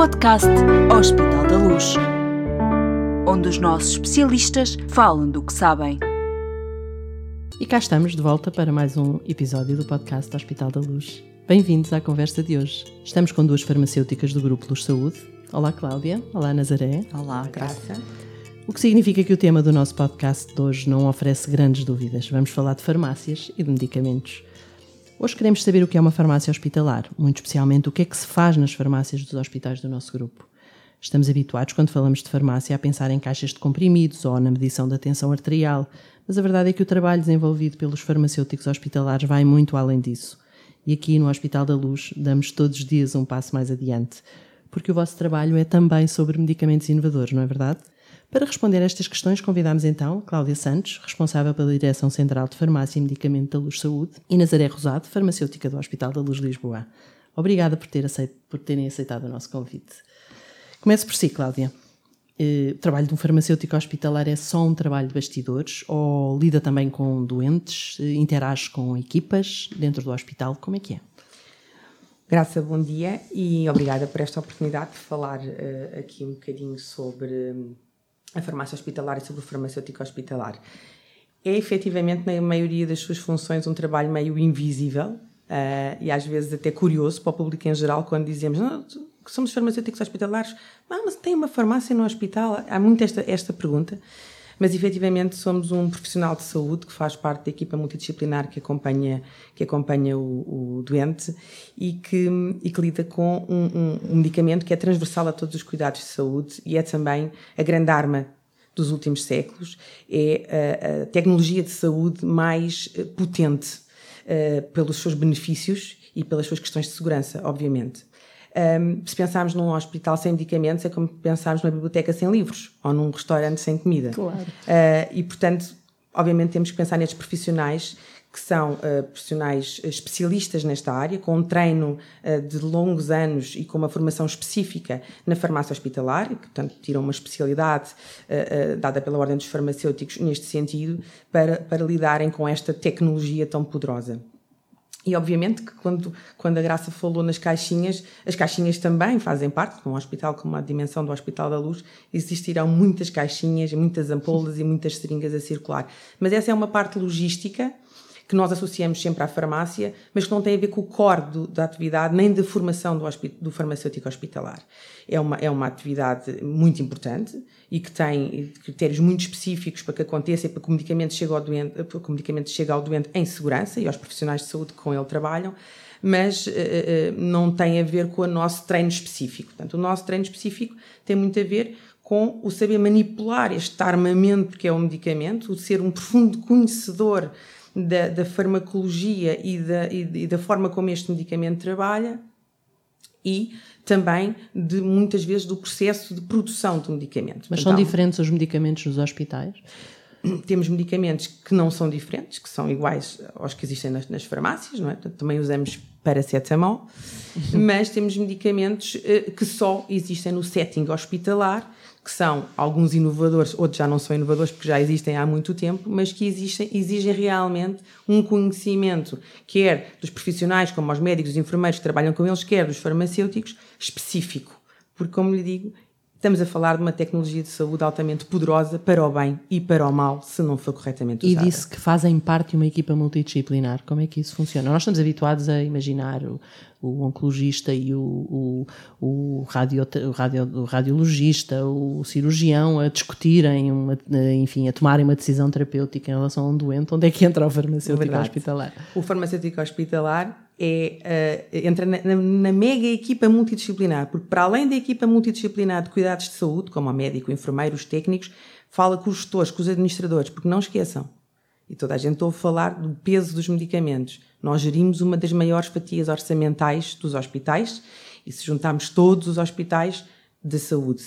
podcast Hospital da Luz, onde os nossos especialistas falam do que sabem. E cá estamos de volta para mais um episódio do podcast Hospital da Luz. Bem-vindos à conversa de hoje. Estamos com duas farmacêuticas do Grupo Luz Saúde. Olá, Cláudia. Olá, Nazaré. Olá, Graça. O que significa que o tema do nosso podcast de hoje não oferece grandes dúvidas. Vamos falar de farmácias e de medicamentos. Hoje queremos saber o que é uma farmácia hospitalar, muito especialmente o que é que se faz nas farmácias dos hospitais do nosso grupo. Estamos habituados, quando falamos de farmácia, a pensar em caixas de comprimidos ou na medição da tensão arterial, mas a verdade é que o trabalho desenvolvido pelos farmacêuticos hospitalares vai muito além disso. E aqui no Hospital da Luz damos todos os dias um passo mais adiante, porque o vosso trabalho é também sobre medicamentos inovadores, não é verdade? Para responder a estas questões, convidamos então Cláudia Santos, responsável pela Direção Central de Farmácia e Medicamento da Luz Saúde, e Nazaré Rosado, farmacêutica do Hospital da Luz Lisboa. Obrigada por, ter aceito, por terem aceitado o nosso convite. Comece por si, Cláudia. Eh, o trabalho de um farmacêutico hospitalar é só um trabalho de bastidores ou lida também com doentes, eh, interage com equipas dentro do hospital? Como é que é? Graça, bom dia e obrigada por esta oportunidade de falar uh, aqui um bocadinho sobre a farmácia hospitalar e sobre o farmacêutico hospitalar. É efetivamente, na maioria das suas funções, um trabalho meio invisível uh, e às vezes até curioso para o público em geral quando dizemos que somos farmacêuticos hospitalares, ah, mas tem uma farmácia no hospital? Há muito esta, esta pergunta mas efetivamente somos um profissional de saúde que faz parte da equipa multidisciplinar que acompanha, que acompanha o, o doente e que, e que lida com um, um, um medicamento que é transversal a todos os cuidados de saúde e é também a grande arma dos últimos séculos, é a, a tecnologia de saúde mais eh, potente uh, pelos seus benefícios e pelas suas questões de segurança, obviamente. Um, se pensarmos num hospital sem medicamentos, é como pensarmos numa biblioteca sem livros ou num restaurante sem comida. Claro. Uh, e, portanto, obviamente temos que pensar nestes profissionais que são uh, profissionais especialistas nesta área, com um treino uh, de longos anos e com uma formação específica na farmácia hospitalar, que, portanto, tiram uma especialidade uh, dada pela Ordem dos Farmacêuticos neste sentido, para, para lidarem com esta tecnologia tão poderosa. E obviamente que quando, quando a Graça falou nas caixinhas, as caixinhas também fazem parte, num hospital como a dimensão do Hospital da Luz, existirão muitas caixinhas, muitas ampolas e muitas seringas a circular. Mas essa é uma parte logística que nós associamos sempre à farmácia, mas que não tem a ver com o core do, da atividade nem da formação do, do, farmacêutico hospitalar. É uma, é uma atividade muito importante e que tem critérios muito específicos para que aconteça e para que o medicamento chegue ao doente, para que o medicamento chegue ao doente em segurança e aos profissionais de saúde que com ele trabalham, mas uh, não tem a ver com o nosso treino específico. Portanto, o nosso treino específico tem muito a ver com o saber manipular este armamento que é o medicamento, o ser um profundo conhecedor da, da farmacologia e da, e, da forma como este medicamento trabalha e também de muitas vezes do processo de produção do medicamento. Mas então, são diferentes os medicamentos nos hospitais? Temos medicamentos que não são diferentes, que são iguais aos que existem nas, nas farmácias, não é? Portanto, também usamos paracetamol, mas temos medicamentos uh, que só existem no setting hospitalar que são alguns inovadores, outros já não são inovadores porque já existem há muito tempo, mas que existem, exigem realmente um conhecimento, quer dos profissionais, como os médicos, os enfermeiros que trabalham com eles, quer dos farmacêuticos, específico. Porque, como lhe digo, Estamos a falar de uma tecnologia de saúde altamente poderosa para o bem e para o mal, se não for corretamente usada. E disse que fazem parte de uma equipa multidisciplinar. Como é que isso funciona? Nós estamos habituados a imaginar o, o oncologista e o, o, o, radio, o, radio, o radiologista, o cirurgião a discutirem, uma, enfim, a tomarem uma decisão terapêutica em relação a um doente. Onde é que entra o farmacêutico Verdade. hospitalar? O farmacêutico hospitalar é, uh, entra na, na, mega equipa multidisciplinar, porque para além da equipa multidisciplinar de cuidados de saúde, como o médico, o enfermeiro, os técnicos, fala com os gestores, com os administradores, porque não esqueçam, e toda a gente ouve falar do peso dos medicamentos. Nós gerimos uma das maiores fatias orçamentais dos hospitais, e se juntarmos todos os hospitais de saúde,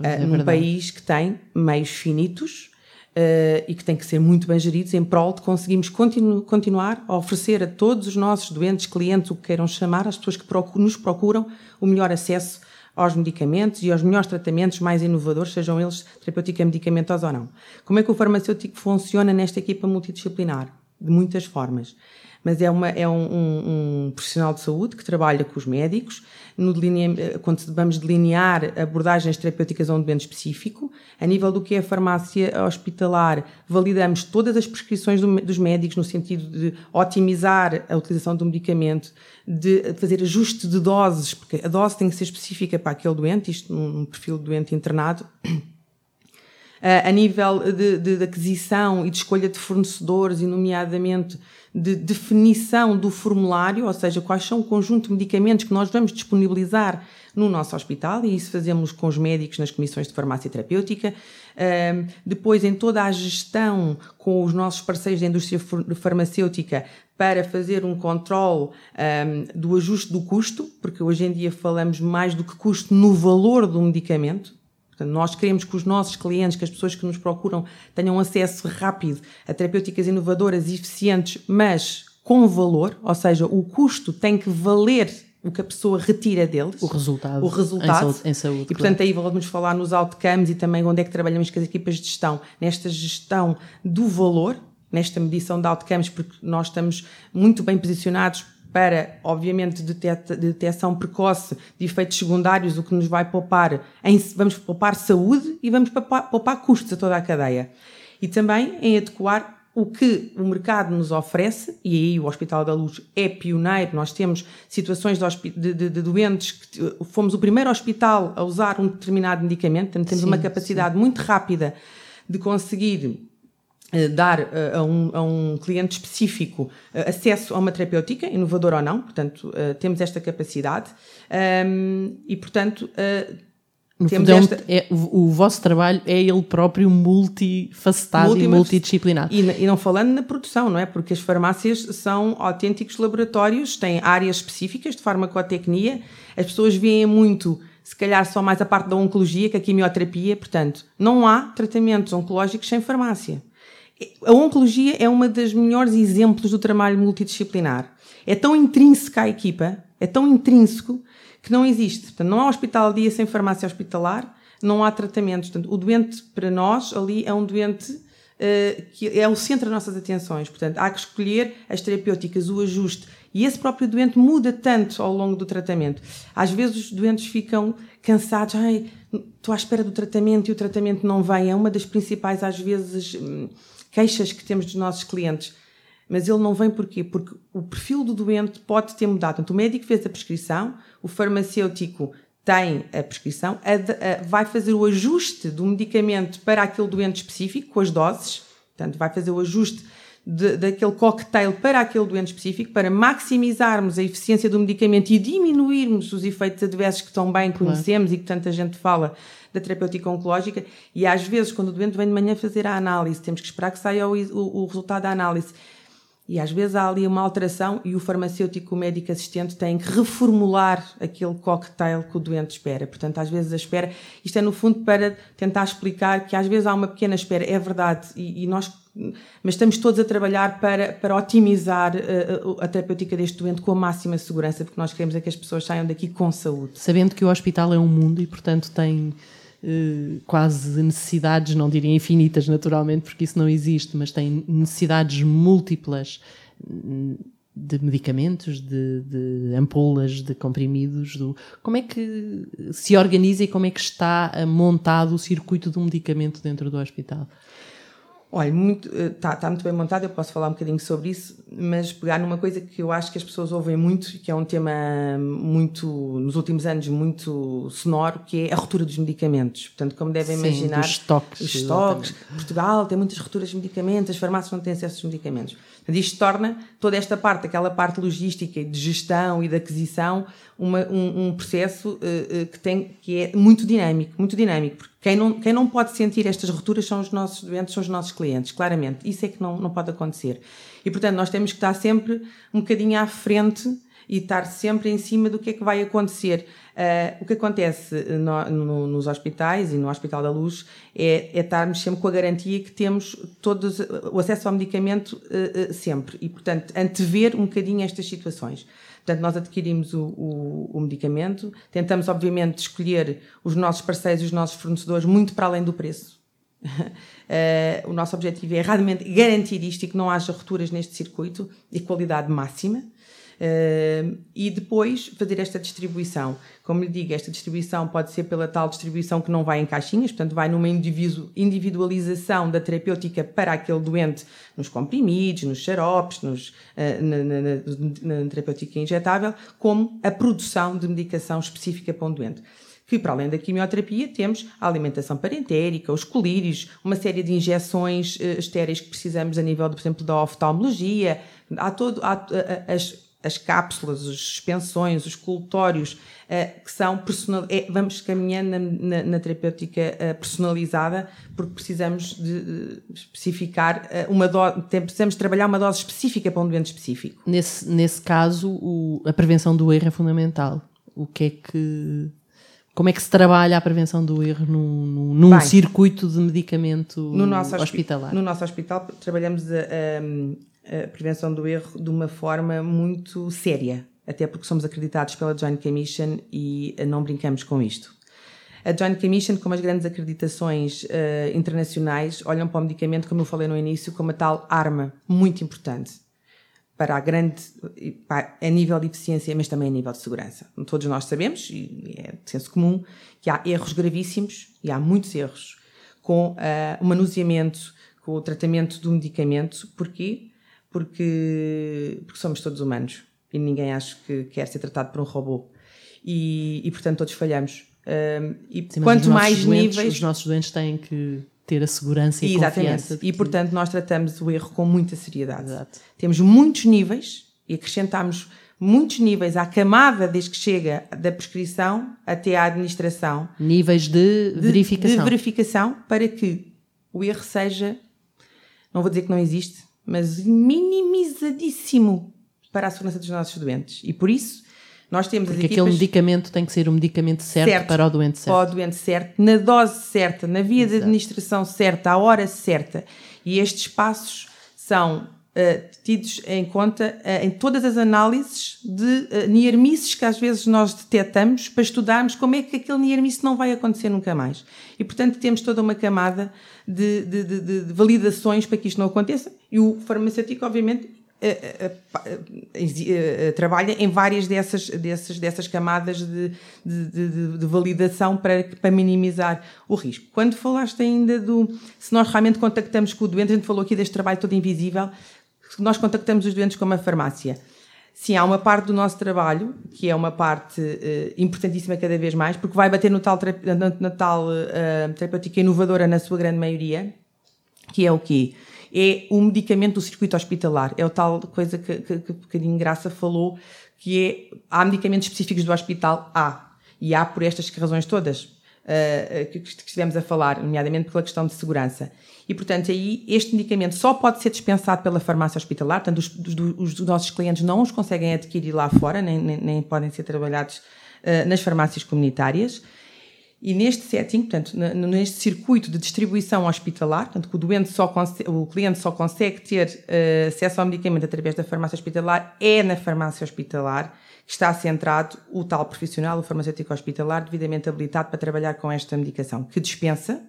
uh, num país que tem meios finitos, uh, e que têm que ser muito bem geridos em prol de conseguirmos continu continuar a oferecer a todos os nossos doentes, clientes, o que queiram chamar, as pessoas que procuram, nos procuram, o melhor acesso aos medicamentos e aos melhores tratamentos mais inovadores, sejam eles terapêutica medicamentosos ou não. Como é que o farmacêutico funciona nesta equipa multidisciplinar? De muitas formas. Mas é, uma, é um, um, um profissional de saúde que trabalha com os médicos, no quando vamos delinear abordagens terapêuticas a um doente específico, a nível do que é a farmácia hospitalar, validamos todas as prescrições do, dos médicos no sentido de otimizar a utilização do medicamento, de fazer ajuste de doses, porque a dose tem que ser específica para aquele doente, isto num perfil de doente internado a nível de, de, de, aquisição e de escolha de fornecedores, e nomeadamente de definição do formulário, ou seja, quais são o conjunto de medicamentos que nós vamos disponibilizar no nosso hospital, e isso fazemos com os médicos nas comissões de farmácia terapêutica. depois, em toda a gestão com os nossos parceiros da indústria farmacêutica, para fazer um controle um, do ajuste do custo, porque hoje em dia falamos mais do que custo no valor do medicamento, Portanto, nós queremos que os nossos clientes, que as pessoas que nos procuram, tenham acesso rápido a terapêuticas inovadoras e eficientes, mas com valor, ou seja, o custo tem que valer o que a pessoa retira deles. O resultado. O resultado. Em saúde. Em saúde e, portanto, claro. aí vamos falar nos outcomes e também onde é que trabalhamos com as equipas de gestão, nesta gestão do valor, nesta medição de outcomes, porque nós estamos muito bem posicionados para, obviamente, detecção precoce de efeitos secundários, o que nos vai poupar, em, vamos poupar saúde e vamos poupar, poupar custos a toda a cadeia. E também em adequar o que o mercado nos oferece, e aí o Hospital da Luz é pioneiro, nós temos situações de, de, de, de doentes que fomos o primeiro hospital a usar um determinado medicamento, portanto temos sim, uma capacidade sim. muito rápida de conseguir dar uh, a, um, a, um, cliente específico uh, acesso a uma terapêutica, inovadora ou não, portanto, temos esta capacidade um, ehm, e, portanto, no temos fundo, esta... é, o, o, vosso trabalho é ele próprio multifacetado Multi e multidisciplinado. E, e, não falando na produção, não é? Porque as farmácias são autênticos laboratórios, têm áreas específicas de farmacotecnia, as pessoas veem muito se calhar só mais a parte da oncologia que a quimioterapia, portanto, não há tratamentos oncológicos sem farmácia. A oncologia é uma das melhores exemplos do trabalho multidisciplinar. É tão intrínseca à equipa, é tão intrínseco, que não existe. Portanto, não há hospital dia sem farmácia hospitalar, não há tratamentos. Portanto, o doente, para nós, ali é um doente uh, que é o centro das nossas atenções. Portanto, há que escolher as terapêuticas, o ajuste. E esse próprio doente muda tanto ao longo do tratamento. Às vezes os doentes ficam cansados, ai, estou à espera do tratamento e o tratamento não vem. É uma das principais, às vezes, hum, queixas que temos dos nossos clientes. Mas ele não vem porquê? Porque o perfil do doente pode ter mudado. Portanto, o médico fez a prescrição, o farmacêutico tem a prescrição, a, a, vai fazer o ajuste do medicamento para aquele doente específico, com as doses, portanto, vai fazer o ajuste de, daquele cocktail para aquele doente específico, para maximizarmos a eficiência do medicamento e diminuirmos os efeitos adversos que tão bem conhecemos claro. e que tanta gente fala da terapêutica oncológica. E às vezes, quando o doente vem de manhã fazer a análise, temos que esperar que saia o, o, o resultado da análise. E às vezes há ali uma alteração e o farmacêutico, o médico assistente, tem que reformular aquele cocktail que o doente espera. Portanto, às vezes a espera, isto é no fundo para tentar explicar que às vezes há uma pequena espera, é verdade, e, e nós mas estamos todos a trabalhar para, para otimizar uh, a terapêutica deste doente com a máxima segurança, porque nós queremos é que as pessoas saiam daqui com saúde. Sabendo que o hospital é um mundo e, portanto, tem quase necessidades, não diria infinitas, naturalmente, porque isso não existe, mas tem necessidades múltiplas hum, de medicamentos, de, de ampolas, de comprimidos. Do, como é que se organiza e como é que está montado o circuito do medicamento dentro do hospital? Olha, está eh, tá muito bem montado, eu posso falar um bocadinho sobre isso, mas pegar numa coisa que eu acho que as pessoas ouvem muito, que é um tema muito, nos últimos anos, muito sonoro, que é a ruptura dos medicamentos. Portanto, como devem Sim, imaginar, os estoques. Os estoques. Portugal tem muitas rupturas de medicamentos, as farmácias não têm acesso aos medicamentos. Isto torna toda esta parte, aquela parte logística, de gestão e de aquisição, uma, um, um, processo uh, que, tem, que é muito dinâmico, muito dinâmico, porque quem não, quem não pode sentir estas rupturas são os nossos doentes, são os nossos clientes, claramente. Isso é que não, não pode acontecer. E, portanto, nós temos que estar sempre um bocadinho à frente e estar sempre em cima do que é que vai acontecer. Uh, o que acontece no, no, nos hospitais e no Hospital da Luz é, é, estarmos sempre com a garantia que temos todos o acesso ao medicamento uh, uh, sempre e, portanto, antever um bocadinho estas situações. Portanto, nós adquirimos o, o, o, medicamento, tentamos, obviamente, escolher os nossos parceiros e os nossos fornecedores muito para além do preço. Uh, o nosso objetivo é realmente garantir isto e que não haja rupturas neste circuito e qualidade máxima. Uh, e depois fazer esta distribuição. Como lhe digo, esta distribuição pode ser pela tal distribuição que não vai em caixinhas, portanto, vai numa individualização da terapêutica para aquele doente nos comprimidos, nos xaropes, nos, uh, na, na, na, na terapêutica injetável, como a produção de medicação específica para um doente que para além da quimioterapia temos a alimentação parentérica, os colírios, uma série de injeções uh, estéreis que precisamos a nível, por exemplo, da oftalmologia, há todo, há, uh, as, as cápsulas, as suspensões, os colutórios, uh, que são personal, é, vamos caminhando na, na, na terapêutica personalizada, porque precisamos de especificar uma dose, precisamos trabalhar uma dose específica para um doente específico. Nesse, nesse caso, o, a prevenção do erro é fundamental. O que é que como é que se trabalha a prevenção do erro num, num, num Bem, circuito de medicamento no nosso hospitalar? No nosso hospital trabalhamos a, a, prevenção do erro de uma forma muito séria, até porque somos acreditados pela Joint Commission e não brincamos com isto. A Joint Commission, como as grandes acreditações uh, internacionais, olham para o medicamento, como eu falei no início, como a tal arma muito importante para a grande, a nível de eficiência, mas também a nível de segurança. Todos nós sabemos, e é de senso comum, que há erros gravíssimos, e há muitos erros, com uh, o manuseamento, com o tratamento do medicamento. Porquê? Porque, porque somos todos humanos e ninguém acha que quer ser tratado por um robô. E, e portanto, todos falhamos. Uh, e Sim, quanto mais doentes, níveis. Os nossos doentes têm que ter a segurança e a confiança. E, portanto, nós tratamos o erro com muita seriedade. Exato. Temos muitos níveis e acrescentamos muitos níveis à camada desde que chega da prescrição até à administração. Níveis de, de verificação. De verificação para que o erro seja, não vou dizer que não existe, mas minimizadíssimo para a segurança dos nossos doentes. E por isso nós temos Porque aquele medicamento tem que ser o medicamento certo, certo, para o doente certo. Para o doente certo, na dose certa, na via Exato. de administração certa, à hora certa. E estes passos são uh, tidos em conta uh, em todas as análises de uh, que às vezes nós detectamos para estudarmos como é que aquele nearmice não vai acontecer nunca mais. E, portanto, temos toda uma camada de, de, de, de validações para que isto não aconteça. E o farmacêutico, obviamente, trabalha em várias dessas, dessas, dessas camadas de, de, de, de, validação para, para minimizar o risco. Quando falaste ainda do. Se nós realmente contactamos com o doente, a gente falou aqui deste trabalho todo invisível, nós contactamos os doentes com uma farmácia. Sim, há uma parte do nosso trabalho, que é uma parte uh, importantíssima cada vez mais, porque vai bater no tal, na, na tal uh, terapêutica inovadora na sua grande maioria, que é o quê? É o medicamento do circuito hospitalar. É o tal coisa que, que, que um bocadinho Graça falou, que é, há medicamentos específicos do hospital? Há. E há por estas razões todas uh, que, que estivemos a falar, nomeadamente pela questão de segurança. E, portanto, aí este medicamento só pode ser dispensado pela farmácia hospitalar, portanto, os, os, os nossos clientes não os conseguem adquirir lá fora, nem, nem, nem podem ser trabalhados uh, nas farmácias comunitárias. E neste setting, portanto, neste circuito de distribuição hospitalar, portanto, que o, doente só o cliente só consegue ter uh, acesso ao medicamento através da farmácia hospitalar, é na farmácia hospitalar que está centrado o tal profissional, o farmacêutico hospitalar, devidamente habilitado para trabalhar com esta medicação, que dispensa,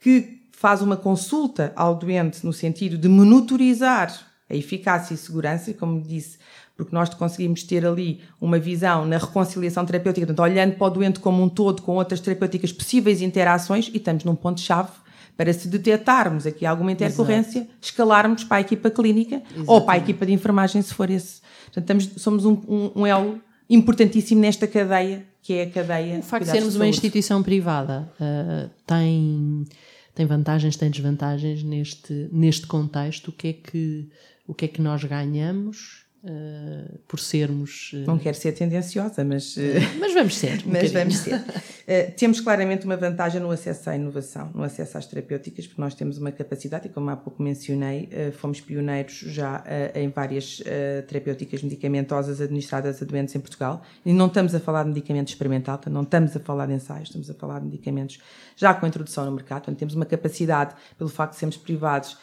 que faz uma consulta ao doente no sentido de monitorizar a eficácia e segurança, como disse, porque nós conseguimos ter ali uma visão na reconciliação terapêutica, portanto, olhando para o doente como um todo, com outras terapêuticas possíveis interações, e estamos num ponto-chave para se detectarmos aqui alguma intercorrência, Exato. escalarmos para a equipa clínica Exatamente. ou para a equipa de enfermagem, se for esse. Portanto, estamos, somos um, um, um elo importantíssimo nesta cadeia, que é a cadeia. O facto de sermos uma instituição privada uh, tem, tem vantagens, tem desvantagens neste, neste contexto. O que, é que, o que é que nós ganhamos Uh, por sermos. Uh, não quero ser tendenciosa, mas. Uh, mas vamos ser. Um mas vamos ser. temos claramente uma vantagem no acesso à inovação, no acesso às terapêuticas, porque nós temos uma capacidade, e como há pouco mencionei, fomos pioneiros já em várias terapêuticas medicamentosas administradas a doentes em Portugal. E não estamos a falar de medicamento experimental, não estamos a falar de ensaios, estamos a falar de medicamentos já com introdução no mercado. Portanto, temos uma capacidade, pelo facto de sermos privados,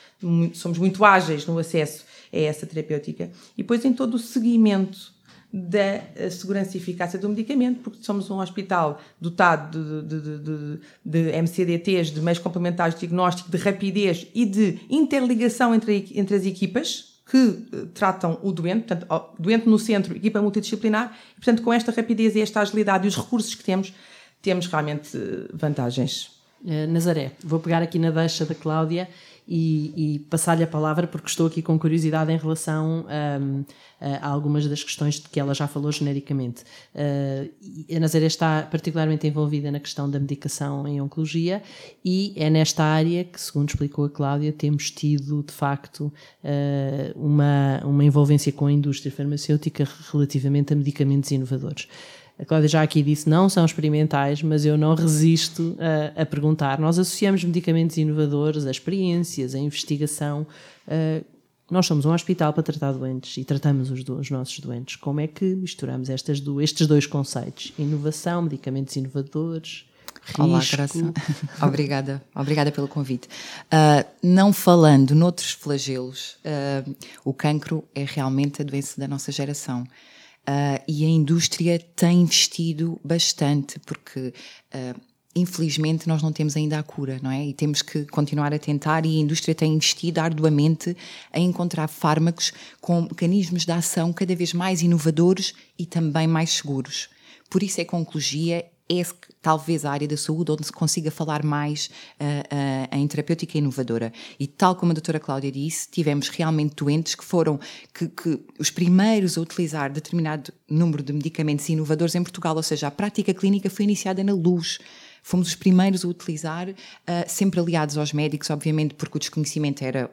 somos muito ágeis no acesso a essa terapêutica. E depois em todo o seguimento da segurança e eficácia do medicamento, porque somos um hospital dotado de, de, de, de MCDTs, de meios complementares de diagnóstico, de rapidez e de interligação entre, entre as equipas que uh, tratam o doente, portanto, doente no centro, equipa multidisciplinar, e, portanto, com esta rapidez e esta agilidade e os recursos que temos, temos realmente vantagens. Uh, Nazaré, vou pegar aqui na deixa da Cláudia e, e passar-lhe a palavra porque estou aqui com curiosidade em relação um, a algumas das questões de que ela já falou genericamente. Uh, a Nazaré está particularmente envolvida na questão da medicação em oncologia e é nesta área que, segundo explicou a Cláudia, temos tido de facto uh, uma, uma envolvência com a indústria farmacêutica relativamente a medicamentos inovadores. A Cláudia já aqui disse, não são experimentais, mas eu não resisto a, a perguntar. Nós associamos medicamentos inovadores a experiências, a investigação. Uh, nós somos um hospital para tratar doentes e tratamos os, do, os nossos doentes. Como é que misturamos estas do, estes dois conceitos? Inovação, medicamentos inovadores, risco. Olá, Graça. obrigada, obrigada pelo convite. Uh, não falando noutros flagelos, uh, o cancro é realmente a doença da nossa geração. Uh, e a indústria tem investido bastante, porque uh, infelizmente nós não temos ainda a cura, não é? E temos que continuar a tentar, e a indústria tem investido arduamente em encontrar fármacos com mecanismos de ação cada vez mais inovadores e também mais seguros. Por isso é a oncologia é talvez a área da saúde onde se consiga falar mais uh, uh, em terapêutica inovadora. E tal como a doutora Cláudia disse, tivemos realmente doentes que foram que, que, os primeiros a utilizar determinado número de medicamentos inovadores em Portugal, ou seja, a prática clínica foi iniciada na luz. Fomos os primeiros a utilizar, uh, sempre aliados aos médicos, obviamente, porque o desconhecimento era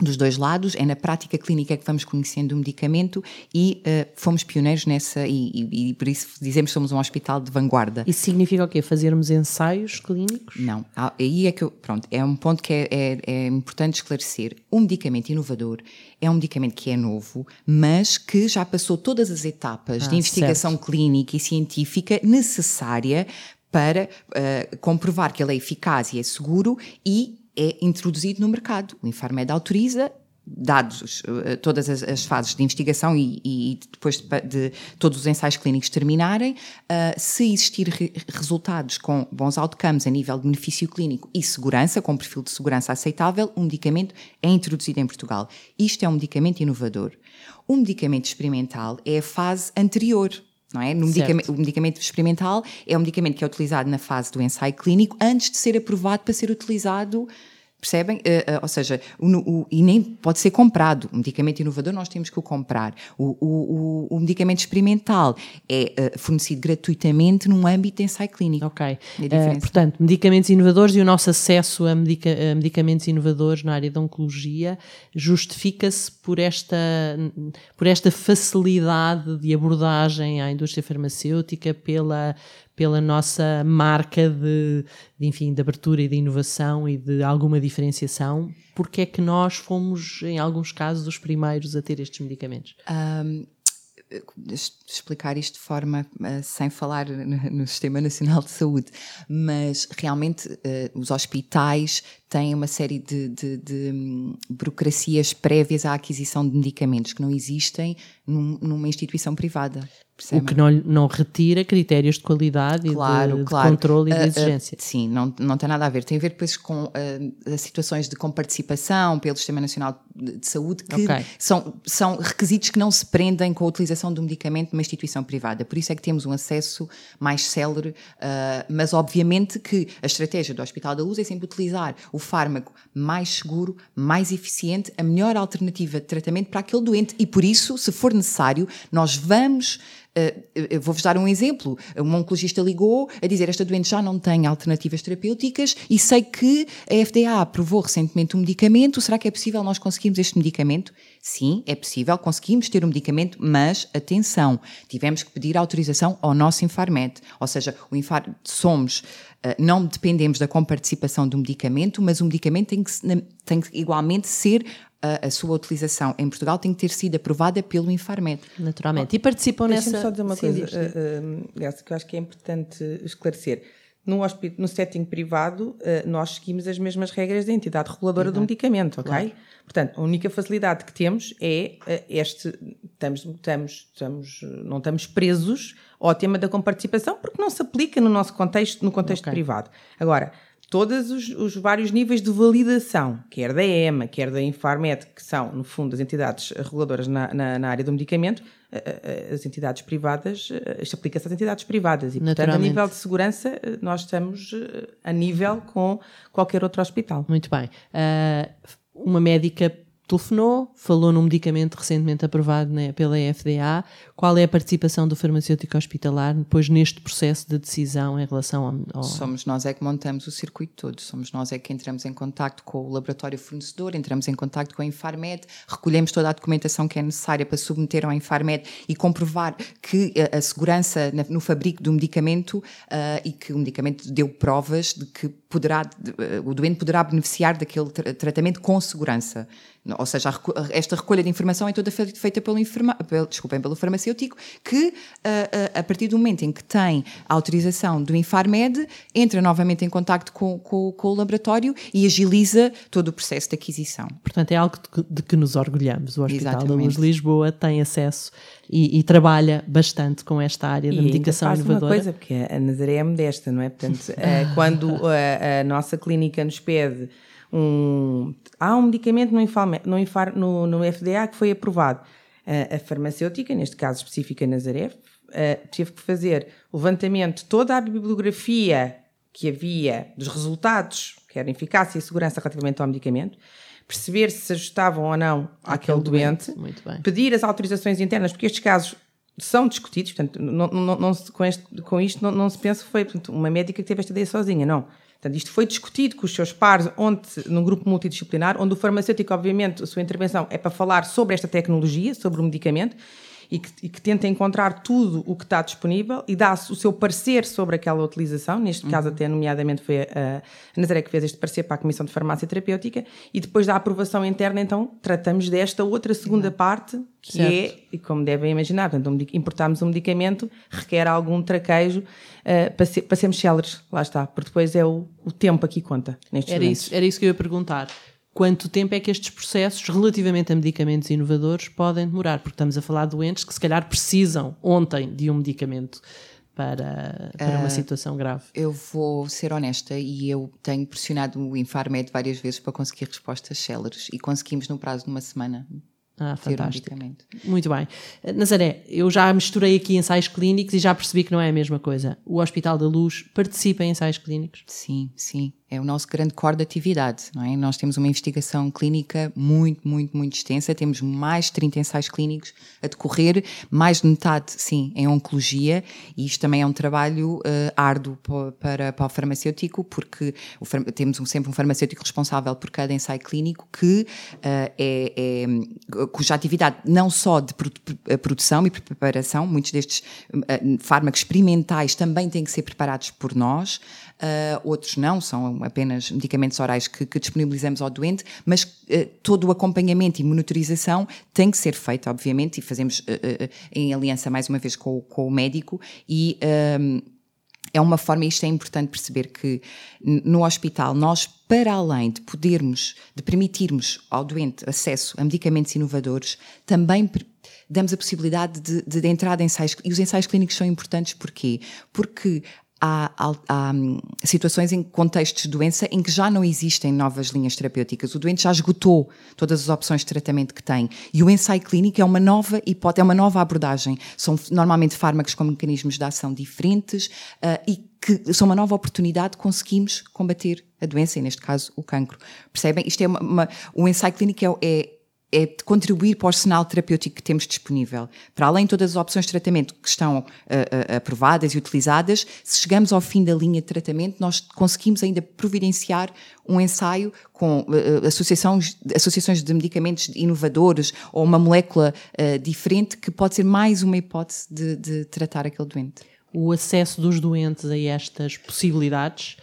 dos dois lados, é na prática clínica que vamos conhecendo o medicamento e uh, fomos pioneiros nessa, e, e, e, por isso dizemos que somos um hospital de vanguarda. Isso significa o quê? Fazermos ensaios clínicos? Não, aí é que eu, pronto, é um ponto que é, é, é importante esclarecer. Um medicamento inovador é um medicamento que é novo, mas que já passou todas as etapas ah, de investigação certo. clínica e científica necessária para uh, comprovar que ele é eficaz e é seguro e é introduzido no mercado. O Infarmed autoriza, dados uh, todas as, as, fases de investigação e, e, depois de, de, todos os ensaios clínicos terminarem, uh, se existir re resultados com bons outcomes a nível de benefício clínico e segurança, com um perfil de segurança aceitável, o um medicamento é introduzido em Portugal. Isto é um medicamento inovador. Um medicamento experimental é a fase anterior não é? Medicamento, o medicamento experimental é um medicamento que é utilizado na fase do ensaio clínico antes de ser aprovado para ser utilizado Percebem? Uh, uh, ou seja, o, o, e nem pode ser comprado. O medicamento inovador nós temos que o comprar. O, o, o medicamento experimental é uh, fornecido gratuitamente num âmbito de ensaio clínico. Ok. É portanto, medicamentos inovadores e o nosso acesso a, medica a medicamentos inovadores na área da oncologia justifica-se por esta, por esta facilidade de abordagem à indústria farmacêutica, pela, pela nossa marca de, de, enfim, de abertura e de inovação e de alguma diferenciação, porque é que nós fomos, em alguns casos, os primeiros a ter estes medicamentos? Um, explicar isto de forma uh, sem falar no, Sistema Nacional de Saúde, mas realmente uh, os hospitais têm uma série de, de, de um, burocracias prévias à aquisição de medicamentos que não existem num, numa instituição privada. Percebem? O que não, não retira critérios de qualidade claro, e de, claro. de controle e de uh, exigência. Uh, sim, não, não tem nada a ver. Tem a ver depois com uh, situações de comparticipação pelo Sistema Nacional de Saúde, que okay. são, são requisitos que não se prendem com a utilização do medicamento numa instituição privada. Por isso é que temos um acesso mais célere, mas obviamente que a estratégia do Hospital da Luz é sempre utilizar o fármaco mais seguro, mais eficiente, a melhor alternativa de tratamento para aquele doente. E por isso, se for necessário, nós vamos Uh, Vou-vos dar um exemplo. Um oncologista ligou a dizer esta doente já não tem alternativas terapêuticas e sei que a FDA aprovou recentemente um medicamento. Será que é possível nós conseguirmos este medicamento? Sim, é possível, conseguimos ter um medicamento, mas atenção, tivemos que pedir autorização ao nosso Infarmed. Ou seja, o somos, uh, não dependemos da comparticipação do medicamento, mas o medicamento tem que, tem que igualmente ser a, a, sua utilização em Portugal tem que ter sido aprovada pelo Infarmed. Naturalmente. E participam nessa... Deixa-me só dizer uma Sim, coisa, uh, uh, que eu acho que é importante esclarecer. No, no setting privado, uh, nós seguimos as mesmas regras da entidade reguladora Exato. do medicamento, ok? Claro. Portanto, a única facilidade que temos é este estamos, estamos, estamos, não estamos presos ao tema da comparticipação porque não se aplica no nosso contexto, no contexto okay. privado. Agora, todos os, os, vários níveis de validação, quer da EMA, quer da Infarmed, que são, no fundo, as entidades reguladoras na, na, na área do medicamento, as entidades privadas, isto aplica-se às entidades privadas e, portanto, a nível de segurança, nós estamos a nível com qualquer outro hospital. Muito bem. Uh, uma médica telefonou, falou num medicamento recentemente aprovado né, pela FDA. Qual é a participação do farmacêutico hospitalar depois neste processo de decisão em relação ao, ao... Somos nós é que montamos o circuito todo, somos nós é que entramos em contato com o laboratório fornecedor, entramos em contato com a Infarmed, recolhemos toda a documentação que é necessária para submeter ao Infarmed e comprovar que a, a segurança no fabrico do medicamento uh, e que o medicamento deu provas de que poderá, de, uh, o doente poderá beneficiar daquele tra tratamento com segurança. Ou seja, esta recolha de informação é toda feita pelo, pelo, desculpem, pelo farmacêutico, que a, a, partir do momento em que tem a autorização do Infarmed, entra novamente em contato com, com, com, o laboratório e agiliza todo o processo de aquisição. Portanto, é algo de, de que nos orgulhamos. O Hospital Exatamente. da Luz de Lisboa tem acesso e, e, trabalha bastante com esta área da medicação faz inovadora. uma coisa, porque a Nazaré é modesta, não é? Portanto, eh, quando a, a nossa clínica nos pede um. Há um medicamento no, Infalme, no, Infar, no, no, FDA que foi aprovado. Uh, a farmacêutica, neste caso específica Nazaré, uh, teve que fazer levantamento de toda a bibliografia que havia dos resultados, que era eficácia e segurança relativamente ao medicamento, perceber se se ajustavam ou não àquele, doente, doente pedir as autorizações internas, porque estes casos são discutidos, portanto, não, não, não, com, este, com, isto não, não se pensa que foi portanto, uma médica que teve esta ideia sozinha, não. Portanto, isto foi discutido com os seus pares, onde, num grupo multidisciplinar, onde o farmacêutico, obviamente, a sua intervenção é para falar sobre esta tecnologia, sobre o medicamento, e que, e que, tenta encontrar tudo o que está disponível e dá o seu parecer sobre aquela utilização. Neste uhum. caso, até nomeadamente, foi a, a Nazaré que fez este parecer para a Comissão de Farmácia Terapêutica. E depois da aprovação interna, então, tratamos desta outra segunda uhum. parte, que certo. é, e como devem imaginar, portanto, um, importarmos um medicamento requer algum traquejo uh, para, ser, para sermos céleres. Lá está, porque depois é o, o tempo aqui conta. Nestes era, isso, era isso que eu ia perguntar quanto tempo é que estes processos, relativamente a medicamentos inovadores, podem demorar? Porque estamos a falar de doentes que, se calhar, precisam ontem de um medicamento para, para uma uh, situação grave. Eu vou ser honesta e eu tenho pressionado o Infarmed várias vezes para conseguir respostas céleres e conseguimos no prazo de uma semana. Ah, fantástico. Um Muito bem. Nazaré, eu já misturei aqui ensaios clínicos e já percebi que não é a mesma coisa. O Hospital da Luz participa em ensaios clínicos? Sim, sim é o nosso grande core de atividade, não é? Nós temos uma investigação clínica muito, muito, muito extensa, temos mais de 30 ensaios clínicos a decorrer, mais de metade, sim, em oncologia, e isto também é um trabalho uh, árduo para, para o farmacêutico, porque o, temos um, sempre um farmacêutico responsável por cada ensaio clínico que uh, é, é, cuja atividade não só de produção e preparação, muitos destes uh, fármacos experimentais também têm que ser preparados por nós, outros não, são apenas medicamentos orais que, que disponibilizamos ao doente, mas uh, todo o acompanhamento e monitorização tem que ser feito, obviamente, e fazemos uh, em aliança mais uma vez com, com o médico e é uma forma, isto é importante perceber que no hospital nós, para além de podermos, de permitirmos ao doente acesso a medicamentos inovadores, também damos a possibilidade de, de, de entrada em ensaios, e os ensaios clínicos são importantes porquê? Porque há, há, há, hum, situações em contextos de doença em que já não existem novas linhas terapêuticas. O doente já esgotou todas as opções de tratamento que tem. E o ensaio clínico é uma nova hipótese, é uma nova abordagem. São normalmente fármacos com mecanismos de ação diferentes uh, e que são uma nova oportunidade de conseguirmos combater a doença, e neste caso o cancro. Percebem? Isto é uma, uma o ensaio clínico é, é é de contribuir para o arsenal terapêutico que temos disponível. Para além de todas as opções de tratamento que estão uh, uh, aprovadas e utilizadas, se chegamos ao fim da linha de tratamento, nós conseguimos ainda providenciar um ensaio com uh, associações, associações de medicamentos inovadores ou uma molécula diferente que pode ser mais uma hipótese de, de, tratar aquele doente. O acesso dos doentes a estas possibilidades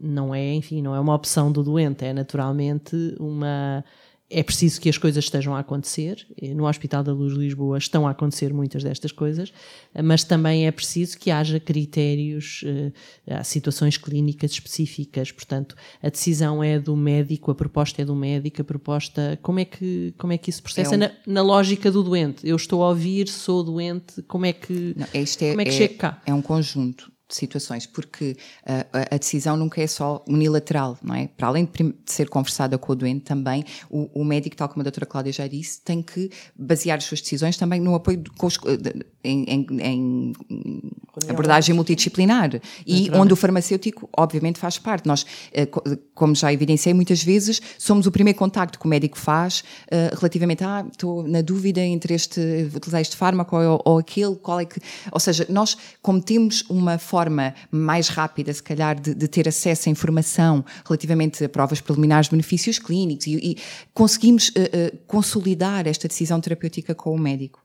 não é, enfim, não é uma opção do doente, é naturalmente uma é preciso que as coisas estejam a acontecer. No Hospital da Luz de Lisboa estão a acontecer muitas destas coisas, mas também é preciso que haja critérios, eh, há situações clínicas específicas. Portanto, a decisão é do médico, a proposta é do médico, a proposta. Como é que, como é que isso processa? É um... na, na, lógica do doente. Eu estou a ouvir, sou doente, como é que, Não, é, como é que é, chega cá? É um conjunto situações, porque uh, a decisão nunca é só unilateral, não é? Para além de, ser conversada com o doente, também o, o, médico, tal como a doutora Cláudia já disse, tem que basear as suas decisões também no apoio de, de, em, em, em abordagem multidisciplinar e onde o farmacêutico, obviamente, faz parte. Nós, uh, como já evidenciei muitas vezes, somos o primeiro contacto que o médico faz uh, relativamente a, ah, estou na dúvida entre este, utilizar este fármaco ou, ou aquele, qual é que... Ou seja, nós, como temos uma forma mais rápida, se calhar, de, de, ter acesso à informação relativamente a provas preliminares de benefícios clínicos e, e conseguimos uh, uh, consolidar esta decisão terapêutica com o médico.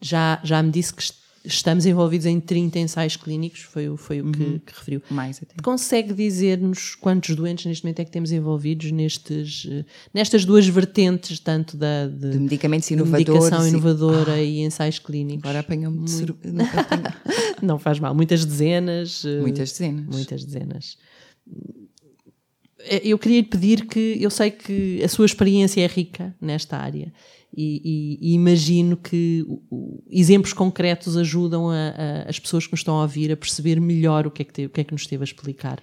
Já, já me disse que estamos envolvidos em 30 ensaios clínicos, foi, foi o que, uhum. que referiu. Mais até. Consegue dizer-nos quantos doentes neste momento é que temos envolvidos nestes, nestas duas vertentes, tanto da de, de medicamentos inovadores, medicação inovadora e, ah, e ensaios clínicos? Agora apanham-me de sur... Não faz mal, muitas dezenas. Eh, muitas dezenas. Muitas dezenas eh, eu queria lhe pedir que eu sei que a sua experiência é rica nesta área e, e, e imagino que exemplos concretos ajudam a, a, as pessoas que nos estão a ouvir a perceber melhor o que é que, te, o que, é que nos esteve a explicar.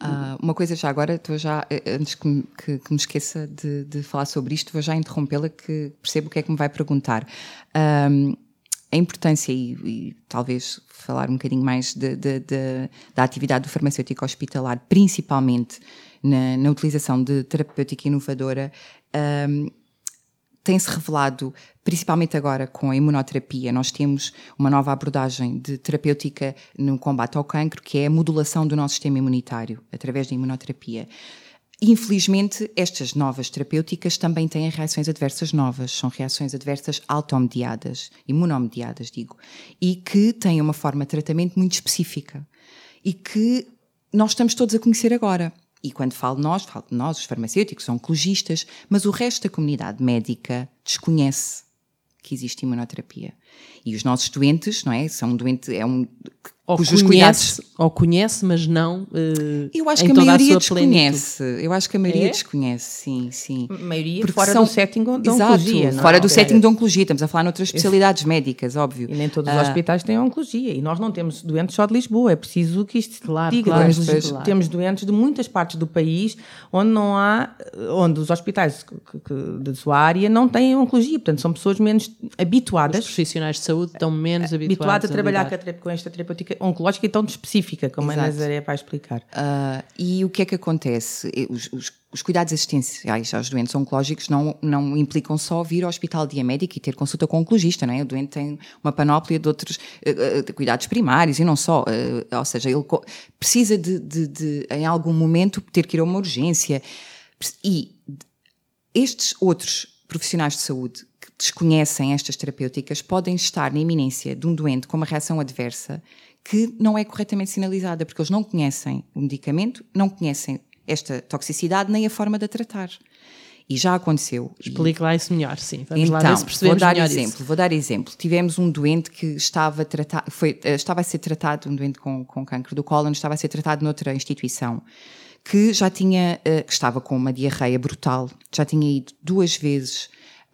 Uh, uma coisa já agora, estou já, eh, antes que, que, que me esqueça de, de, falar sobre isto, vou já interrompê-la que percebo o que é que me vai perguntar. Um, a importância e, e, talvez falar um bocadinho mais de, de, de, da atividade do farmacêutico hospitalar, principalmente na, na utilização de terapêutica inovadora, um, tem-se revelado, principalmente agora com a imunoterapia, nós temos uma nova abordagem de terapêutica no combate ao cancro, que é a modulação do nosso sistema imunitário através da imunoterapia. Infelizmente, estas novas terapêuticas também têm reações adversas novas, são reações adversas automediadas, imunomediadas, digo, e que têm uma forma de tratamento muito específica e que nós estamos todos a conhecer agora. E quando falo nós, falo nós, os farmacêuticos, os oncologistas, mas o resto da comunidade médica desconhece que existe imunoterapia. E os nossos doentes, não é? São doentes, é um ou cujos conhece, cuidados. Ou conhece, mas não. Uh, eu acho que a maioria a desconhece. Eu acho que a maioria é? desconhece, sim, sim. A maioria Porque fora são, do setting de exato, oncologia. Não? fora do setting de oncologia. Estamos a falar noutras especialidades médicas, óbvio. E nem todos os uh, hospitais têm oncologia. E nós não temos doentes só de Lisboa. É preciso que isto claro, diga. Claro, temos, claro. temos doentes de muitas partes do país onde não há, onde os hospitais que, que, de sua área não têm oncologia. Portanto, são pessoas menos habituadas. Profissionais de saúde estão menos habituados, habituados a trabalhar a com esta terapêutica oncológica e estão específica, como Exato. a Nazaré vai explicar. Uh, e o que é que acontece? Os, os, os, cuidados assistenciais aos doentes oncológicos não, não implicam só vir ao hospital dia médico e ter consulta com o oncologista, não é? O doente tem uma panóplia de outros uh, uh, cuidados primários e não só. ou seja, ele precisa de, de, de, em algum momento, ter que ir a uma urgência. E estes outros profissionais de saúde desconhecem estas terapêuticas podem estar na iminência de um doente com uma reação adversa que não é corretamente sinalizada, porque eles não conhecem o medicamento, não conhecem esta toxicidade nem a forma de a tratar. E já aconteceu. Explique lá isso melhor, sim. Vamos então, lá se vou dar exemplo. Isso. Vou dar exemplo. Tivemos um doente que estava, tratar, foi, eh, estava a ser tratado, um doente com, com cancro do cólon, estava a ser tratado noutra instituição, que já tinha, eh, que estava com uma diarreia brutal, já tinha ido duas vezes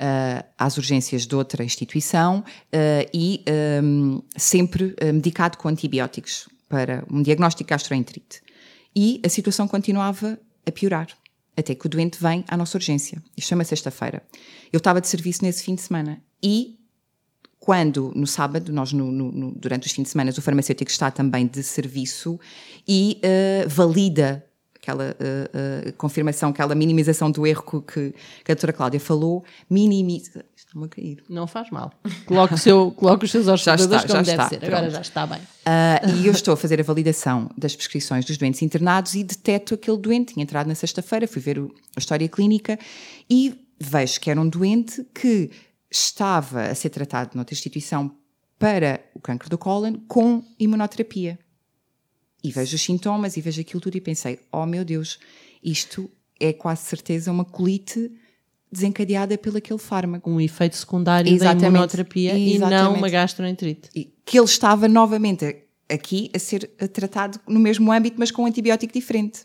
uh, às urgências de outra instituição uh, e um, sempre uh, medicado com antibióticos para um diagnóstico de gastroenterite. E a situação continuava a piorar, até que o doente vem à nossa urgência. Isto foi uma sexta-feira. Eu estava de serviço nesse fim de semana e quando no sábado, nós no, no, durante os fins de semana, o farmacêutico está também de serviço e uh, valida aquela uh, uh, confirmação, aquela minimização do erro que, que a doutora Cláudia falou, minimiza. Está-me a cair. Não faz mal. Coloque, seu, coloque os seus observadores como deve está, ser. Pronto. Agora já está bem. Uh, e eu estou a fazer a validação das prescrições dos doentes internados e deteto aquele doente. Tinha entrado na sexta-feira, fui ver o, a história clínica e vejo que era um doente que estava a ser tratado noutra instituição para o cancro do cólon com imunoterapia. E vejo os sintomas e vejo aquilo tudo e pensei: oh meu Deus, isto é quase certeza uma colite desencadeada pelo aquele fármaco. Um efeito secundário Exatamente. da imunoterapia e não Exatamente. uma gastroenterite. E que ele estava novamente aqui a ser tratado no mesmo âmbito, mas com um antibiótico diferente.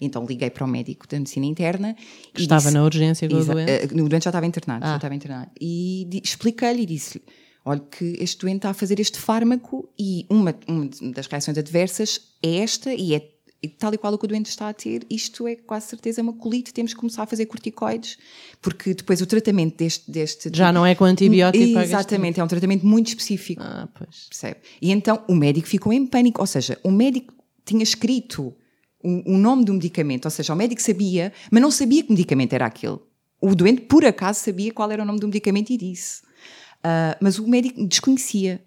Então liguei para o médico da medicina interna. Estava na urgência com o doente. eh, O doente já estava internado, Ah. já estava internado. E expliquei-lhe e disse-lhe: olha, que este doente está a fazer este fármaco e uma, uma das reações adversas é esta e é e tal e qual o que o doente está a ter, isto é quase certeza uma colite, temos que começar a fazer corticoides, porque depois o tratamento deste. deste Já não é com antibiótico a Exatamente, é um tratamento muito específico. Ah, pois. Percebe? E então o médico ficou em pânico, ou seja, o médico tinha escrito o, o nome do medicamento, ou seja, o médico sabia, mas não sabia que medicamento era aquele. O doente, por acaso, sabia qual era o nome do medicamento e disse. Ah, mas o médico desconhecia.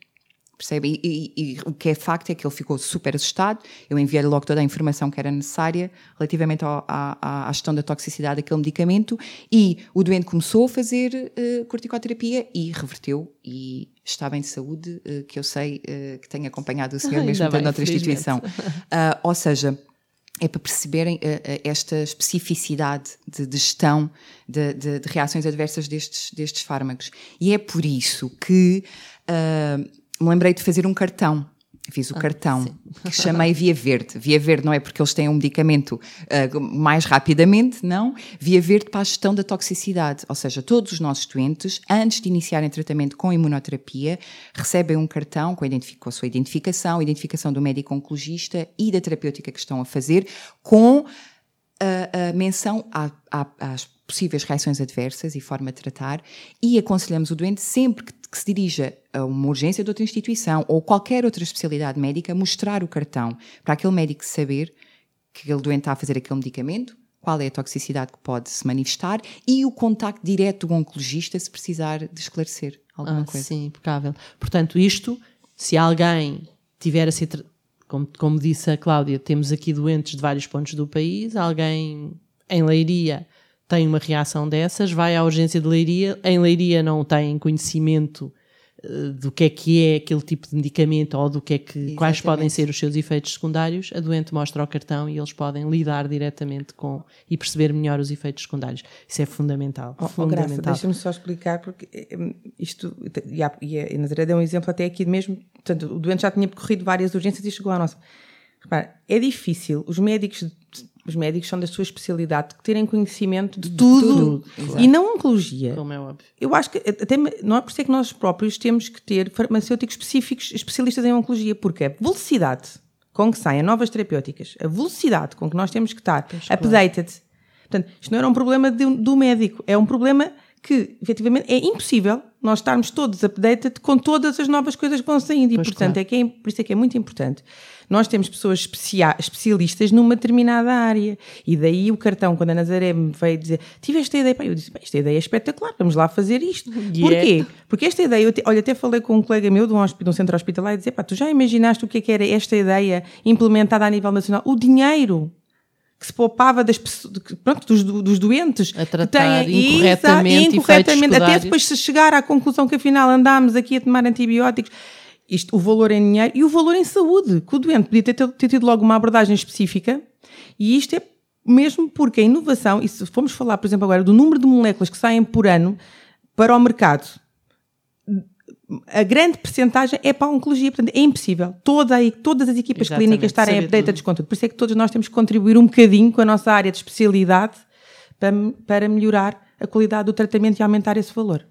Percebe? E, e- e o que é facto é que ele ficou super assustado. Eu enviei-lhe logo toda a informação que era necessária relativamente ao- à, à- gestão da toxicidade daquele medicamento e o doente começou a fazer eh, corticoterapia e reverteu e está bem de saúde, eh, que eu sei eh, que tenho acompanhado o senhor mesmo noutra felizmente. instituição. Ou seja, é para perceberem eh, eh, esta especificidade de, de gestão de, de- de reações adversas destes, destes fármacos. E é por isso que ah, me lembrei de fazer um cartão. Fiz o cartão que chamei Via Verde. Via Verde não é porque eles têm um medicamento ah, mais rapidamente, não. Via Verde para a gestão da toxicidade. Ou seja, todos os nossos doentes, antes de iniciarem tratamento com imunoterapia, recebem um cartão com a, com a sua identificação, a identificação do médico oncologista e da terapêutica que estão a fazer, com a, a menção à- à- às possíveis reações adversas e forma de tratar e aconselhamos o doente sempre que, que se dirija a uma urgência de outra instituição ou qualquer outra especialidade médica, mostrar o cartão para aquele médico saber que aquele doente está a fazer aquele medicamento, qual é a toxicidade que pode se manifestar e o contacto direto do oncologista se precisar de esclarecer alguma Ah, coisa. sim, impecável. Portanto, isto, se alguém tiver a ser. Como, como disse a Cláudia, temos aqui doentes de vários pontos do país. Alguém em Leiria tem uma reação dessas, vai à urgência de Leiria. Em Leiria não tem conhecimento eh, do que é que é aquele tipo de medicamento ou do que é que, quais Exatamente. podem ser os seus efeitos secundários. A doente mostra o cartão e eles podem lidar diretamente com e perceber melhor os efeitos secundários. Isso é fundamental. Oh, oh, fundamental. deixa-me só explicar, porque eh, isto, e a, e a Nazaré deu um exemplo até aqui mesmo, portanto, o doente já tinha percorrido várias urgências e chegou à nossa. Repara, é difícil, os médicos, os médicos são da sua especialidade, terem conhecimento de tudo, tudo, e não oncologia. Como é óbvio. Eu acho que até não é por é que nós próprios temos que ter farmacêuticos específicos, especialistas em oncologia, porque a velocidade com que saem novas terapêuticas, a velocidade com que nós temos que estar updated. Portanto, isto não era um problema de- do médico, é um problema que, efetivamente, é impossível nós estarmos todos updated com todas as novas coisas que vão saindo. E, Pois, portanto, claro. é que é, por isso é que é muito importante. Nós temos pessoas especia- especialistas numa determinada área. E daí o cartão, quando a Nazaré me veio dizer, tive esta ideia, pá, eu disse, "Pá, esta ideia é espetacular, vamos lá fazer isto. E Porquê? Porque esta ideia, te- olha, até falei com um colega meu de um, de um centro hospitalar e dizer, pá, tu já imaginaste o que é que era esta ideia implementada a nível nacional? O dinheiro que se poupava das pessoas, que- pronto, dos, do- dos doentes A que tratar têm- incorretamente incorretamente, até depois se chegar à conclusão que afinal andámos aqui a tomar antibióticos. Isto, o valor em dinheiro e o valor em saúde, que o doente podia ter, ter tido logo uma abordagem específica, e isto é mesmo porque a inovação, e se formos falar, por exemplo, agora do número de moléculas que saem por ano para o mercado, a grande percentagem é para a oncologia, portanto é impossível toda a- todas as equipas Exatamente, clínicas estarem updated com tudo. Por isso é que todos nós temos que contribuir um bocadinho com a nossa área de especialidade para, para melhorar a qualidade do tratamento e aumentar esse valor.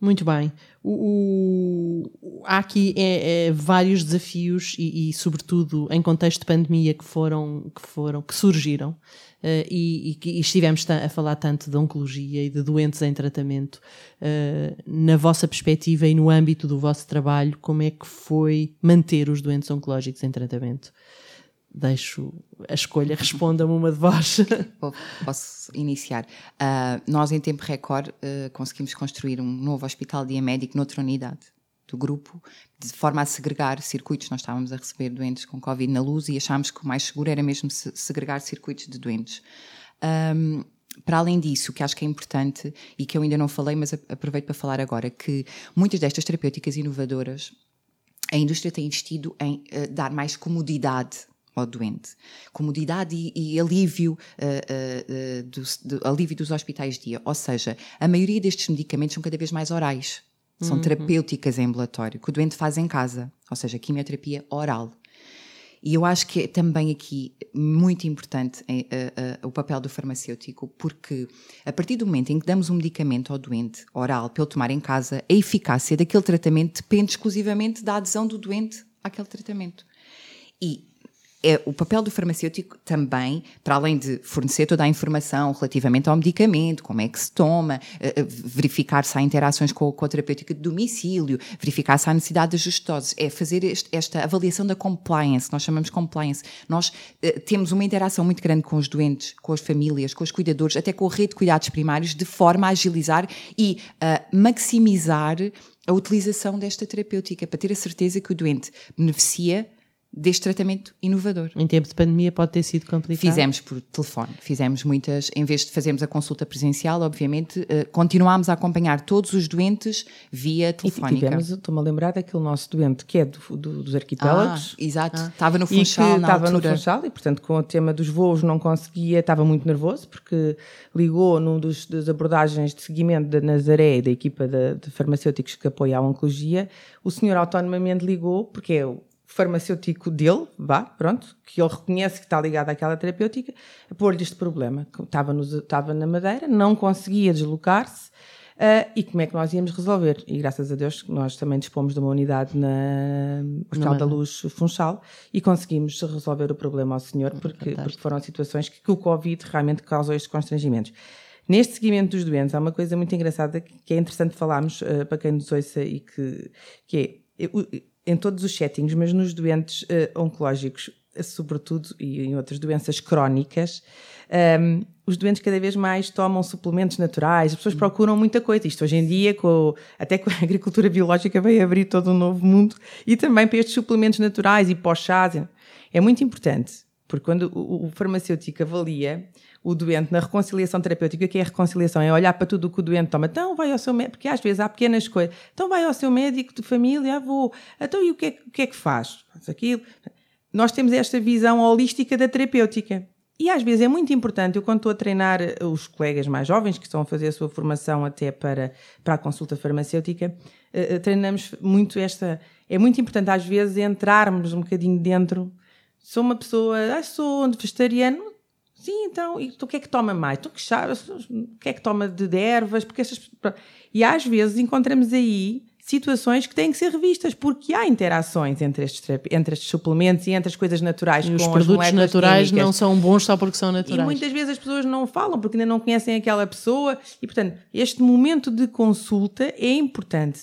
Muito bem. O, o- há aqui é, é, vários desafios e, e, sobretudo, em contexto de pandemia que foram que foram que surgiram eh, e, e e estivemos a falar tanto de oncologia e de doentes em tratamento. eh, na vossa perspectiva e no âmbito do vosso trabalho, como é que foi manter os doentes oncológicos em tratamento? Deixo a escolha, respondam-me uma de vós. Posso iniciar. Ah, nós, em tempo recorde, ah, conseguimos construir um novo hospital diamédico noutra unidade do grupo, de forma a segregar circuitos. Nós estávamos a receber doentes com Covid na luz e achámos que o mais seguro era mesmo se- segregar circuitos de doentes. Ahm, para além disso, o que acho que é importante e que eu ainda não falei, mas aproveito para falar agora, que muitas destas terapêuticas inovadoras a indústria tem investido em eh, dar mais comodidade ao doente. Comodidade e, e alívio, uh, uh, do, do, alívio dos hospitais dia. Ou seja, a maioria destes medicamentos são cada vez mais orais. São uhum. terapêuticas em ambulatório, que o doente faz em casa. Ou seja, quimioterapia oral. E eu acho que é também aqui muito importante uh, uh, o papel do farmacêutico, porque a partir do momento em que damos um medicamento ao doente oral para ele tomar em casa, a eficácia daquele tratamento depende exclusivamente da adesão do doente àquele tratamento. E é o papel do farmacêutico também, para além de fornecer toda a informação relativamente ao medicamento, como é que se toma, eh, eh, verificar se há interações com, a terapêutica de domicílio, verificar se há necessidade de ajustes, é fazer este, esta avaliação da compliance, nós chamamos compliance. Nós uh, temos uma interação muito grande com os doentes, com as famílias, com os cuidadores, até com a rede de cuidados primários, de forma a agilizar e uh, maximizar a utilização desta terapêutica, para ter a certeza que o doente beneficia deste tratamento inovador. Em tempo de pandemia pode ter sido complicado? Fizemos por telefone, fizemos muitas, em vez de fazermos a consulta presencial, obviamente, uh, continuámos a acompanhar todos os doentes via telefónica. E tivemos, estou-me a lembrar daquele nosso doente que é do, do, dos arquipélagos. Ah, exato, ah. estava no Funchal e que estava altura. no Funchal e, portanto, com o tema dos voos não conseguia, estava muito nervoso porque ligou num dos, das abordagens de seguimento da Nazaré e da equipa de, de farmacêuticos que apoia a oncologia, o senhor autonomamente ligou, porque é o farmacêutico dele, vá, pronto, que ele reconhece que está ligado àquela terapêutica, a pôr-lhe este problema. Estava, nos, estava na Madeira, não conseguia deslocar-se, uh, e como é que nós íamos resolver? E graças a Deus nós também dispomos de uma unidade na Hospital da Luz Funchal e conseguimos resolver o problema ao senhor, porque, porque foram situações que, que o Covid realmente causou estes constrangimentos. Neste seguimento dos doentes, há uma coisa muito engraçada que é interessante falarmos uh, para quem nos ouça e que, que é em todos os settings, mas nos doentes uh, oncológicos, sobretudo, e em outras doenças crónicas, um, ehm, os doentes cada vez mais tomam suplementos naturais, as pessoas procuram muita coisa. Isto hoje em dia, com, até com a agricultura biológica, vai abrir todo um novo mundo e também para estes suplementos naturais e pós-chás. É muito importante, porque quando o, o farmacêutico avalia o doente na reconciliação terapêutica, que é a reconciliação, é olhar para tudo o que o doente toma. Então vai ao seu médico, porque às vezes há pequenas coisas. Então vai ao seu médico de família, avô. Então e o que é, o que, é que faz? Faz aquilo. Nós temos esta visão holística da terapêutica. E às vezes é muito importante, eu quando estou a treinar os colegas mais jovens que estão a fazer a sua formação até para, para a consulta farmacêutica, uh, treinamos muito esta. É muito importante às vezes entrarmos um bocadinho dentro. Sou uma pessoa, ah, sou vegetariano, Sim, então, e tu o que é que toma mais? Tu que sabes, o que é que toma de, de ervas? Porque essas, e às vezes encontramos aí situações que têm que ser revistas, porque há interações entre estes, entre estes suplementos e entre as coisas naturais. E os produtos naturais químicas. não são bons só porque são naturais. E muitas vezes as pessoas não falam porque ainda não conhecem aquela pessoa. E, portanto, este momento de consulta é importante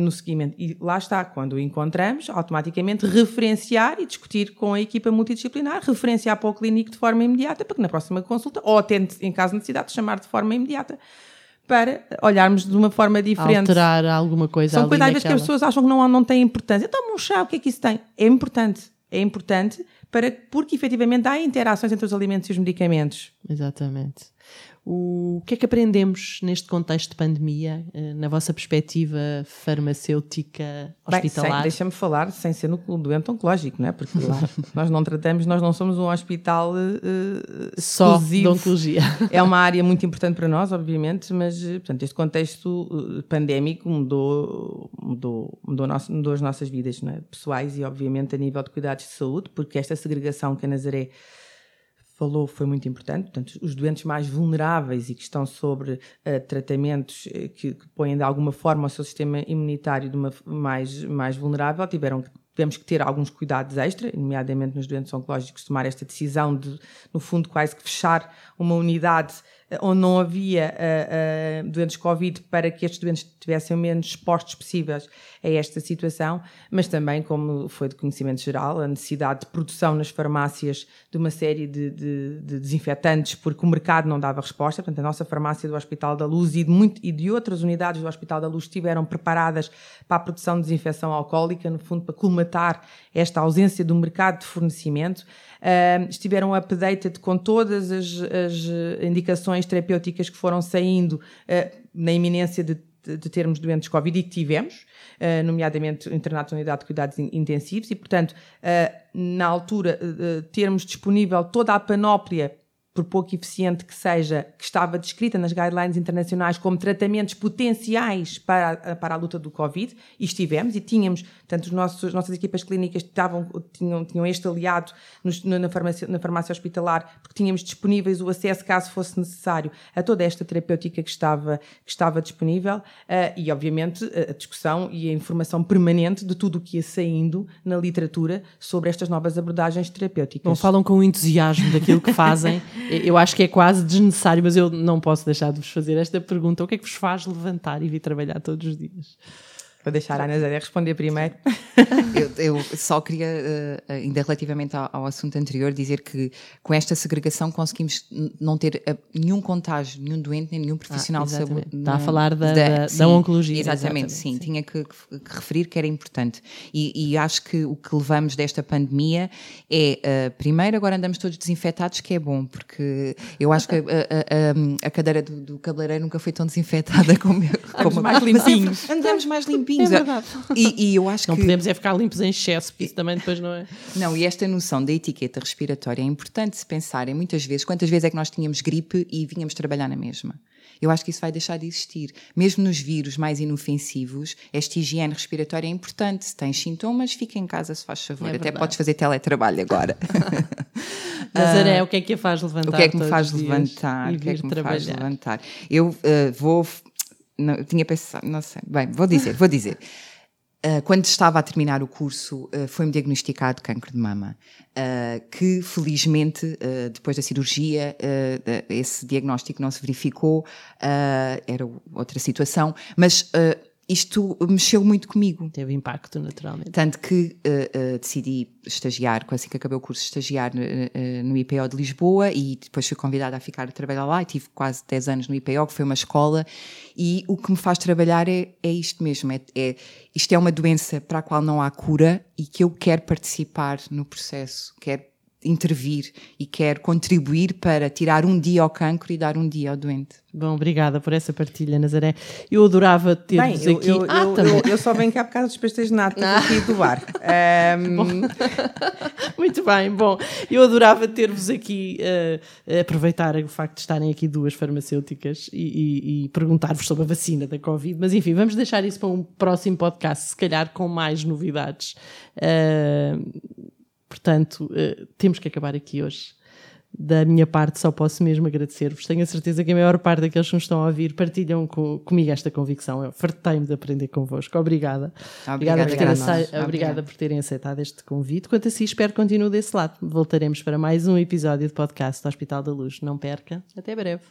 no seguimento. E lá está, quando o encontramos, automaticamente referenciar e discutir com a equipa multidisciplinar, referenciar para o clínico de forma imediata, para que na próxima consulta, ou até em caso de necessidade, chamar de forma imediata para olharmos de uma forma diferente. Alterar alguma coisa São coisas às vezes que as pessoas acham que não, não tem importância. Então, um chá, o que é que isso tem? É importante. É importante para, porque efetivamente há interações entre os alimentos e os medicamentos. Exatamente. O que é que aprendemos neste contexto de pandemia, eh, na vossa perspectiva farmacêutica hospitalar? Deixa-me falar sem ser no doente oncológico, não é? Porque lá nós não tratamos, nós não somos um hospital uh, só de oncologia. É uma área muito importante para nós, obviamente, mas portanto, este contexto pandémico mudou, mudou, mudou, nosso, mudou as nossas vidas é? pessoais e, obviamente, a nível de cuidados de saúde, porque esta segregação que a Nazaré falou foi muito importante. Portanto, os doentes mais vulneráveis e que estão sobre uh, tratamentos eh, que, que, põem de alguma forma o seu sistema imunitário uma, mais, mais vulnerável tiveram que tivemos que ter alguns cuidados extra, nomeadamente nos doentes oncológicos, tomar esta decisão de, no fundo, quase que fechar uma unidade onde não havia uh, uh, doentes Covid para que estes doentes tivessem o menos expostos possíveis a esta situação, mas também, como foi de conhecimento geral, a necessidade de produção nas farmácias de uma série de, de, de desinfetantes, porque o mercado não dava resposta. Portanto, a nossa farmácia do Hospital da Luz e de, muito, e de outras unidades do Hospital da Luz estiveram preparadas para a produção de desinfecção alcoólica, no fundo, para colmatar esta ausência do mercado de fornecimento. Estiveram updated com todas as, as indicações terapêuticas que foram saindo uh, na iminência de de, de termos doentes Covid e que tivemos, uh, nomeadamente internados na unidade de cuidados intensivos, e, portanto, uh, na altura, termos disponível toda a panóplia por pouco eficiente que seja, que estava descrita nas guidelines internacionais como tratamentos potenciais para, para a luta do Covid, e estivemos, e tínhamos, portanto, os nossos, as nossas equipas clínicas estavam, tinham, tinham este aliado nos, na, farmácia, na farmácia hospitalar, porque tínhamos disponíveis o acesso, caso fosse necessário, a toda esta terapêutica que estava, que estava disponível, uh, e obviamente a discussão e a informação permanente de tudo o que ia saindo na literatura sobre estas novas abordagens terapêuticas. Não falam com entusiasmo daquilo que fazem. Eu acho que é quase desnecessário, mas eu não posso deixar de vos fazer esta pergunta. O que é que vos faz levantar e vir trabalhar todos os dias? Vou deixar a Ana Zé responder primeiro. eu, eu, só queria, uh, ainda relativamente ao, ao, assunto anterior, dizer que com esta segregação conseguimos não ter uh, nenhum contágio, nenhum doente, nem nenhum profissional ah, de saúde. Está a falar da, da, da, sim, da oncologia. Exatamente, exatamente sim, sim, Tinha que, que, referir que era importante. E, e, acho que o que levamos desta pandemia é, uh, primeiro, agora andamos todos desinfetados, que é bom, porque eu acho que a, a, a cadeira do, do, cabeleireiro nunca foi tão desinfetada como, como mais limpinhos. Andamos mais limpinhos limpinhos. É verdade. E, e eu acho não que. Não podemos é ficar limpos em excesso, porque isso também depois não é. Não, e esta noção da etiqueta respiratória é importante se pensarem muitas vezes. Quantas vezes é que nós tínhamos gripe e vínhamos trabalhar na mesma? Eu acho que isso vai deixar de existir. Mesmo nos vírus mais inofensivos, esta higiene respiratória é importante. Se tens sintomas, fica em casa, se faz favor. É Até podes fazer teletrabalho agora. Nazaré, uh, o que é que a faz levantar? O que é que me faz levantar? o que é que me trabalhar. faz levantar? Eu uh, vou. Não, eu tinha pensado, não sei. Bem, vou dizer, vou dizer. Uh, quando estava a terminar o curso, uh, foi-me diagnosticado cancro de mama, uh, que felizmente, depois da cirurgia, esse diagnóstico não se verificou, era outra situação, mas isto mexeu muito comigo. Teve impacto, naturalmente. Tanto que uh, uh, decidi estagiar, assim que acabei o curso, estagiar uh, no IPO de Lisboa e depois fui convidada a ficar a trabalhar lá e tive quase 10 anos no IPO, que foi uma escola, e o que me faz trabalhar é, é isto mesmo, é, é, isto é uma doença para a qual não há cura e que eu quero participar no processo, quero intervir e quer contribuir para tirar um dia ao cancro e dar um dia ao doente. Bom, obrigada por essa partilha, Nazaré. Eu adorava ter-vos aqui. Eu, ah, eu, eu, eu, só venho cá por causa dos pastéis de nata ah. aqui do bar. Um... Muito bem, bom, eu adorava ter-vos aqui, uh, aproveitar o facto de estarem aqui duas farmacêuticas e, e, e perguntar-vos sobre a vacina da Covid, mas enfim, vamos deixar isso para um próximo podcast, se calhar com mais novidades. Uh, Portanto, uh, temos que acabar aqui hoje. Da minha parte, só posso mesmo agradecer-vos. Tenho a certeza que a maior parte daqueles que nos estão a ouvir partilham com, comigo esta convicção. Eu fartei-me de aprender convosco. Obrigada. Obrigada, obrigada, por, terem obrigada por terem aceitado este convite. Quanto a si, espero que continue desse lado. Voltaremos para mais um episódio de podcast do Hospital da Luz. Não perca. Até breve.